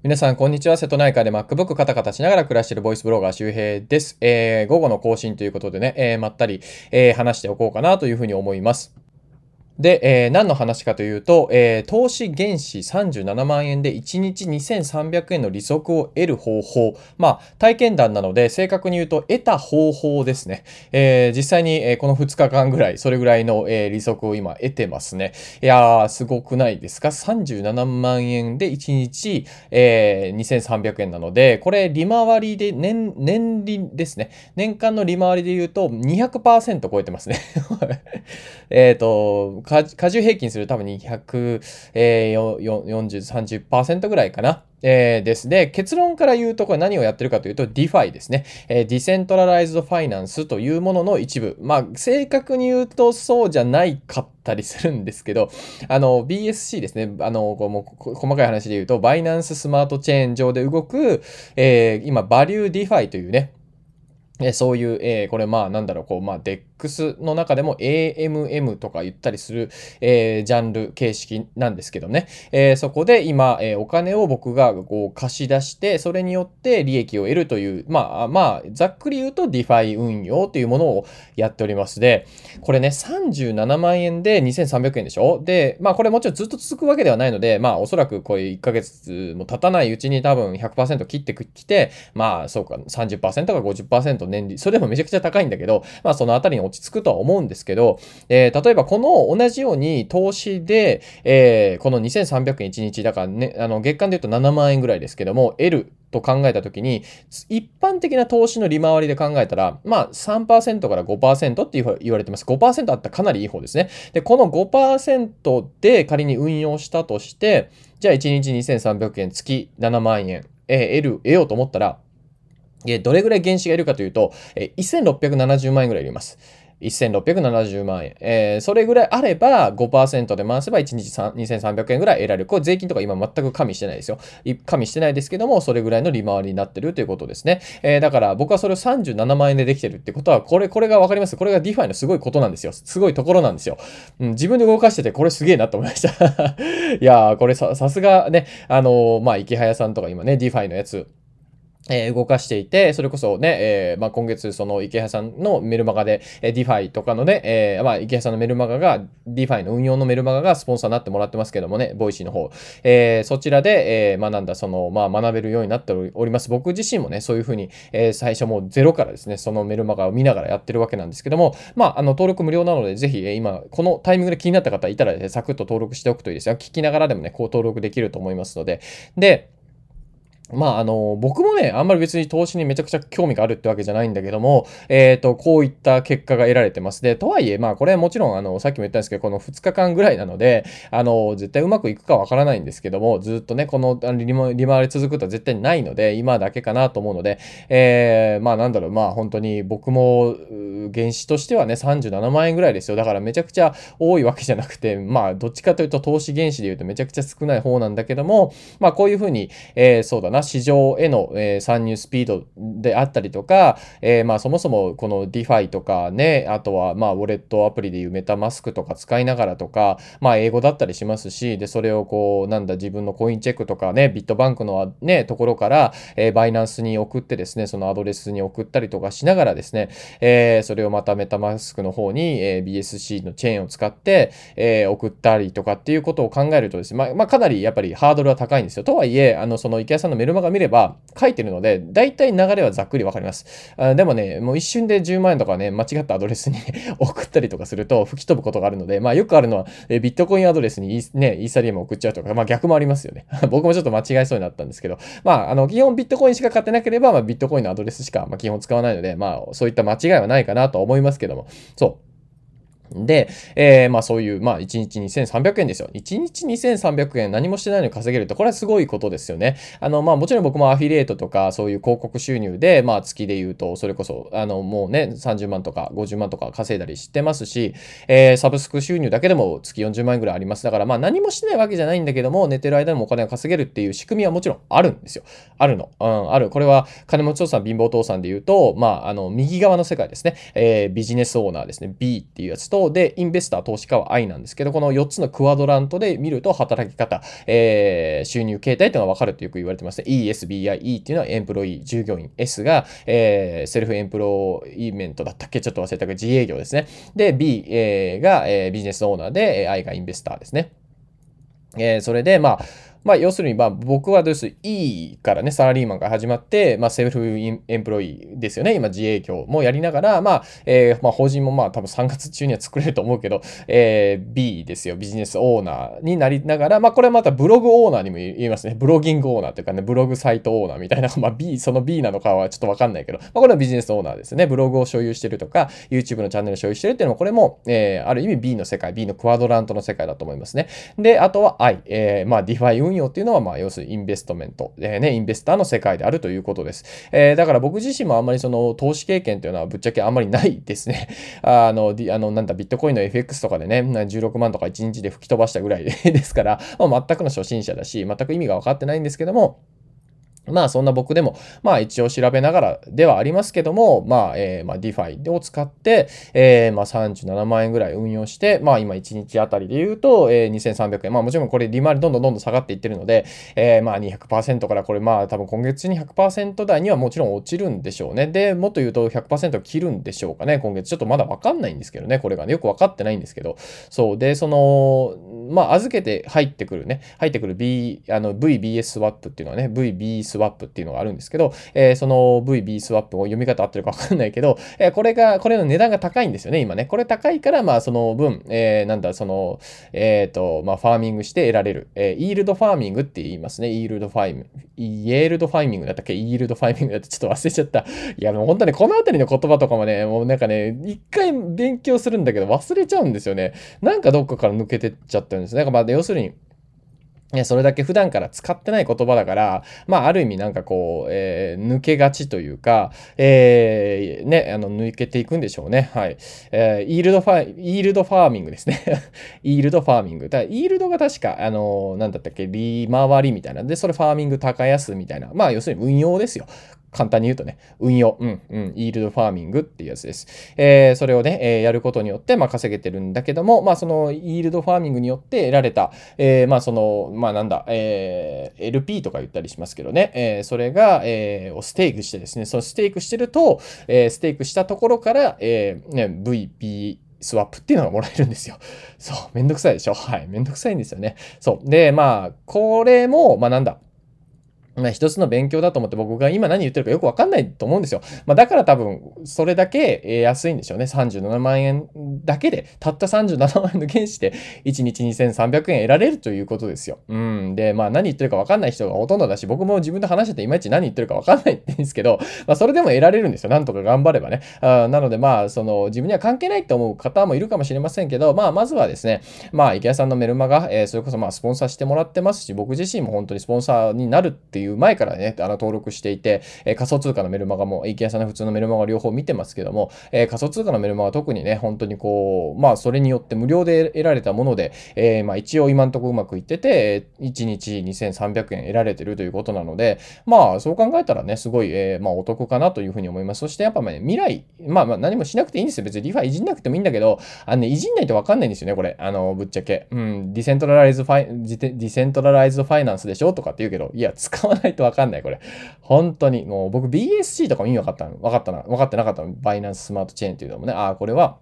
皆さん、こんにちは。瀬戸内海で MacBook カタカタしながら暮らしているボイスブロガー周平です。えー、午後の更新ということでね、えー、まったり、えー、話しておこうかなというふうに思います。で、えー、何の話かというと、えー、投資原資37万円で1日2300円の利息を得る方法。まあ、体験談なので、正確に言うと、得た方法ですね。えー、実際に、えこの2日間ぐらい、それぐらいの、え利息を今得てますね。いやー、すごくないですか ?37 万円で1日、え2300円なので、これ、利回りで、年、年利ですね。年間の利回りで言うと200%超えてますね。えっと、加重平均する多分240、えー、30%ぐらいかな。えー、ですで、結論から言うと、これ何をやってるかというと、DeFi ですね。えー、 decentralized finance というものの一部。まあ、正確に言うとそうじゃないかったりするんですけど、あの、BSC ですね。あの、こうもう細かい話で言うと、バイナンススマートチェーン上で動く、えー、今、バリュー DeFi というね、えそういう、えー、これまあなんだろう、こう、まあでっ X の中でも AMM とか言ったりする、えー、ジャンル形式なんですけどね。えー、そこで今、えお金を僕がこう貸し出して、それによって利益を得るという、まあまあ、ざっくり言うと DeFi 運用というものをやっておりますで、これね、37万円で2300円でしょ？で、まあこれもちろんずっと続くわけではないので、まあおそらくこれ1ヶ月も経たないうちに多分100%切ってきて、まあそうか30%か50%年利、それでもめちゃくちゃ高いんだけど、まあそのあたりに落ち着くとは思うんですけど、えー、例えばこの同じように投資で、えー、この2300円1日、だからね、あの月間で言うと7万円ぐらいですけども、得ると考えたときに、一般的な投資の利回りで考えたら、まあ3%から5%って言われてます。5%あったらかなりいい方ですね。で、この5%で仮に運用したとして、じゃあ1日2300円、月7万円、えー、得る、得ようと思ったら、どれぐらい原資がいるかというと、1670万円ぐらいいります。1670万円。えー、それぐらいあれば5%で回せば1日2300円ぐらい得られる。これ税金とか今全く加味してないですよ。加味してないですけども、それぐらいの利回りになってるということですね。えー、だから僕はそれを37万円でできてるってことは、これ、これがわかります？これが DeFi のすごいことなんですよ。すごいところなんですよ。うん、自分で動かしててこれすげえなと思いました いやー、これさ、さすがね、あのー、まあ、イケハヤさんとか今ね、DeFi のやつ、え、動かしていて、それこそね、えー、まあ、今月そのイケハヤさんのメルマガで、えー、DeFi とかのね、えー、まあ、イケハヤさんのメルマガが、DeFi の運用のメルマガがスポンサーになってもらってますけどもね、 Voicy の方。え、そちらで、えー、まあ、なんだ、その、まあ、学べるようになっております。僕自身もね、そういうふうに、え、最初もうゼロからですね、そのメルマガを見ながらやってるわけなんですけども、まあ、あの、登録無料なので、ぜひ、え、今、このタイミングで気になった方いたら、ね、サクッと登録しておくといいですよ。聞きながらでもね、こう登録できると思いますので。で、まあ、あの、僕もね、あんまり別に投資にめちゃくちゃ興味があるってわけじゃないんだけども、えっ、ー、と、こういった結果が得られてます。で、とはいえ、まあ、これはもちろん、あの、さっきも言ったんですけど、この2日間ぐらいなので、あの、絶対うまくいくかわからないんですけども、ずっとね、この利回り続くとは絶対ないので、今だけかなと思うので、えー、まあ、なんだろう、まあ、本当に僕も、原資としてはね、37万円ぐらいですよ。だからめちゃくちゃ多いわけじゃなくて、まあ、どっちかというと投資原資で言うとめちゃくちゃ少ない方なんだけども、まあ、こういうふうに、えー、そうだな、市場への、え、参入スピードであったりとか、え、まそもそもこの DeFi とかね、あとはまあウォレットアプリでいうメタマスクとか使いながらとか、まあ英語だったりしますし、で、それをこう、なんだ自分のコインチェックとかね、ビットバンクのね、ところから、え、バイナンスに送ってですね、そのアドレスに送ったりとかしながらですね、え、それをまたメタマスクの方に、えー、BSC のチェーンを使って、え、送ったりとかっていうことを考えるとですね、まあ、まあ、かなりやっぱりハードルは高いんですよ。とはいえ、あの、その池谷さんのメルマガ見れば、書いてるので、大体流れはざっくりわかります。あでもね、もう一瞬で10万円とかね、間違ったアドレスに 送ったりとかすると吹き飛ぶことがあるので、まあよくあるのは、えビットコインアドレスにね、イーサリアム送っちゃうとか、まあ逆もありますよね。僕もちょっと間違えそうになったんですけど、まああの、基本ビットコインしか買ってなければ、まあビットコインのアドレスしか、まあ基本使わないので、まあそういった間違いはないかなと思いますけども、そう。で、えー、まあそういう、まあ1日2300円ですよ。1日2300円何もしてないのに稼げると、これはすごいことですよね。あの、まあもちろん僕もアフィリエイトとかそういう広告収入で、まあ月で言うと、それこそ、あの、もうね、30万とか50万とか稼いだりしてますし、えー、サブスク収入だけでも月40万円ぐらいあります。だからまあ何もしないわけじゃないんだけども、寝てる間にもお金を稼げるっていう仕組みはもちろんあるんですよ。あるの。うん、ある。これは金持ち父さん、貧乏父さんで言うと、まあ、あの、右側の世界ですね。えー、ビジネスオーナーですね。B っていうやつと、トで、 investor、投資家は I なんですけど、この4つのクワドラントで見ると、働き方、えー、収入形態というのが分かるとよく言われてますね。ESBI、E っていうのは employee、従業員、S が、えー、 self-employment だったっけ？ちょっと忘れたけど、自営業ですね。で、B、えー、が、えー、ビジネスオーナーで、I がインベスターですね。えー、それで、まあ、まあ、要するに、まあ、僕はです、E からね、サラリーマンから始まって、まあ、セルフエンプロイですよね。今、自営業もやりながら、まあ、えー、まあ、法人もまあ、多分3月中には作れると思うけど、えー、B ですよ。ビジネスオーナーになりながら、まあ、これはまたブログオーナーにも言えますね。ブロギングオーナーというかね、ブログサイトオーナーみたいな、まあ、B、その B なのかはちょっとわかんないけど、まあ、これはビジネスオーナーですね。ブログを所有してるとか、YouTube のチャンネルを所有してるっていうのも、これも、えー、ある意味 B の世界、B のクワドラントの世界だと思いますね。で、あとは I、えー、まあ、 DeFi 運運用っていうのは、まあ、要するに investment、え、ね、 investor の世界であるということです。え、だから僕自身もあんまりその投資経験というのはぶっちゃけあんまりないですね。あの、あのなんだ、ビットコインの FX とかでね、16万とか1日で吹き飛ばしたぐらいですから、まあ、全くの初心者だし、全く意味が分かってないんですけども、まあそんな僕でも、まあ一応調べながらではありますけども、まあ、えー、まあ DeFi を使って、えー、まあ37万円ぐらい運用して、まあ今1日あたりで言うと、えー、2300円。まあもちろんこれ利回りどんどんどんどん下がっていってるので、えー、まあ200%からこれまあ多分今月に100%台にはもちろん落ちるんでしょうね。で、もっと言うと100%切るんでしょうかね。今月ちょっとまだわかんないんですけどね。これがね、よくわかってないんですけど。そう。で、その、まあ預けて入ってくるね、入ってくる B、あの VBS スワップっていうのはね、VB スワップっていうのがあるんですけど、えー、その VB スワップを読み方合ってるかわかんないけど、えー、これが、これの値段が高いんですよね、今ね。これ高いから、まあその分、えー、なんだ、その、えっ、ー、と、まあ farming して得られる。えー、 yield farming って言いますね。 yield farm、yield farming だったっけ？ yield farming だってちょっと忘れちゃった。いや、もう本当にこのあたりの言葉とかもね、もうなんかね、一回勉強するんだけど忘れちゃうんですよね。なんかどっかから抜けてっちゃってるんですね。まあ、要するに、それだけ普段から使ってない言葉だから、まあ、ある意味なんかこう、えー、抜けがちというか、えー、ね、あの、抜けていくんでしょうね。はい。えー、 yield ファイ、 yield farming ですね。yield farming。だ yield が確か、あのなんだったっけ、利回りみたいな。で、それ farming 高安みたいな。まあ、要するに運用ですよ。簡単に言うとね、運用、うん、うん、 yield farming っていうやつです。えー、それをね、えー、やることによって、まあ、稼げてるんだけども、まあ、その、 yield farming によって得られた、えー、まあ、その、まあ、なんだ、えー、LP とか言ったりしますけどね、えー、それが、えー、を stake してですね、その stake してると、えー、ステークしたところから、えー、ね、VP、スワップっていうのがもらえるんですよ。そう、めんどくさいでしょ？はい、めんどくさいんですよね。そう。で、まあ、これも、まあなんだ、まあ、一つの勉強だと思って僕が今何言ってるかよくわかんないと思うんですよ。まあ、だから多分、それだけ安いんでしょうね。37万円だけで、たった37万円の原資で、1日2300円得られるということですよ。うん。で、まあ、何言ってるかわかんない人がほとんどだし、僕も自分で話してていまいち何言ってるかわかんないんですけど、まあ、それでも得られるんですよ。なんとか頑張ればね。あなので、まあ、その、自分には関係ないと思う方もいるかもしれませんけど、まあ、まずはですね、まあ、池谷さんのメルマガ、えー、それこそまあ、スポンサーしてもらってますし、僕自身も本当にスポンサーになるっていう前からね、あの登録していて、えー、仮想通貨のメルマガも、池谷さんの普通のメルマガ両方見てますけども、えー、仮想通貨のメルマガ特にね、本当にこう、まあそれによって無料で得られたもので、えー、まあ一応今んとこうまくいってて、1日2300円得られてるということなので、まあそう考えたらね、すごい、えー、まあお得かなというふうに思います。そしてやっぱね、未来、まあまあ何もしなくていいんですよ。別にリファいじんなくてもいいんだけど、あのね、いじんないとわかんないんですよね、これ。あの、ぶっちゃけ。うん、 decentralize ファイ、 decentralized finance でしょとかって言うけど、いや、使わないとわかんない、これ。本当に、もう僕 BSC とかも意味わかったの、分かったな、分かってなかったの。 Binance Smart Chain っていうのもね、ああ、これは、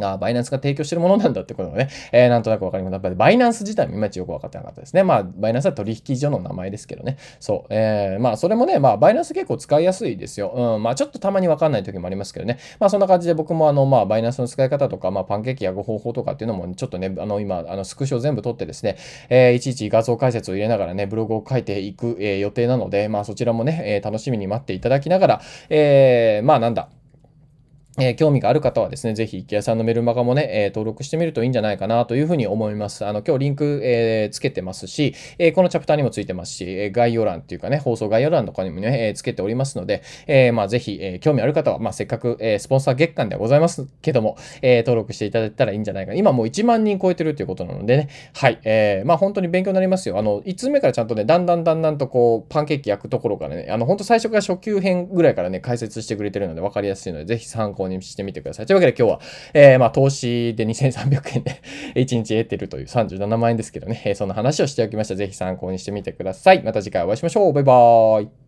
あ Binance が提供してるものなんだってことがね、えー、なんとなくわかります。やっぱり Binance 自体もいまいちよく分かってなかったですね。まあ、 Binance は取引所の名前ですけどね。そう。えー、まあ、それもね、まあ、 Binance 結構使いやすいですよ。うん、まあ、ちょっとたまにわかんない時もありますけどね。まあ、そんな感じで僕もあの、まあ、 Binance の使い方とか、まあ、パンケーキ焼く方法とかっていうのも、ちょっとね、あの、今、あの、スクショ全部取ってですね、えー、いちいち画像解説を入れながらね、ブログを書いていく、えー、予定なので、まあ、そちらもね、えー、楽しみに待っていただきながら、えー、まあ、なんだ、え、興味がある方はですね、ぜひ、池谷さんのメルマガもね、え、登録してみるといいんじゃないかなというふうに思います。あの、今日リンク、え、つけてますし、え、このチャプターにもついてますし、え、概要欄っていうかね、放送概要欄とかにもね、え、つけておりますので、え、まあ、ぜひ、え、興味ある方は、まあ、せっかく、え、スポンサー月間ではございますけども、え、登録していただいたらいいんじゃないかな。今もう1万人超えてるということなのでね、はい、えー、まあ、本当に勉強になりますよ。あの、5つ目からちゃんとね、だんだんだんだんとこう、パンケーキ焼くところからね、あの、本当最初から初級編ぐらいからね、解説してくれてるので分かりやすいので、ぜひ参考考にしてみてください。というわけで今日は、えー、まあ、投資で2300円で 1日得てるという37万円ですけどね、えー、その話をしておきました。ぜひ参考にしてみてください。また次回お会いしましょう。バイバーイ。